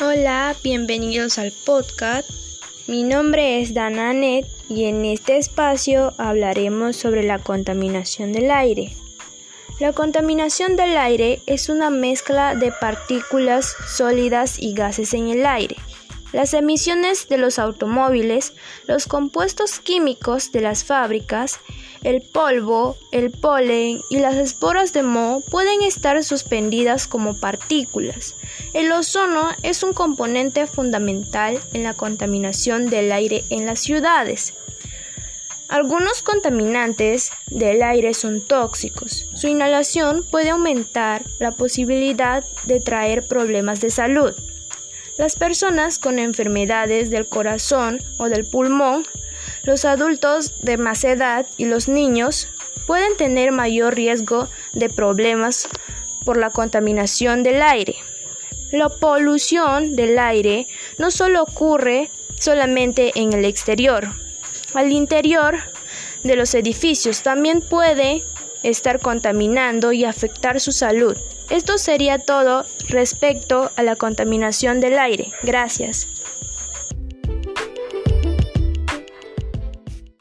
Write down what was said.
Hola, bienvenidos al podcast. Mi nombre es Dananet y en este espacio hablaremos sobre la contaminación del aire. La contaminación del aire es una mezcla de partículas sólidas y gases en el aire. Las emisiones de los automóviles, los compuestos químicos de las fábricas, el polvo, el polen y las esporas de moho pueden estar suspendidas como partículas. El ozono es un componente fundamental en la contaminación del aire en las ciudades. Algunos contaminantes del aire son tóxicos. Su inhalación puede aumentar la posibilidad de traer problemas de salud. Las personas con enfermedades del corazón o del pulmón los adultos de más edad y los niños pueden tener mayor riesgo de problemas por la contaminación del aire. La polución del aire no solo ocurre solamente en el exterior, al interior de los edificios también puede estar contaminando y afectar su salud. Esto sería todo respecto a la contaminación del aire. Gracias.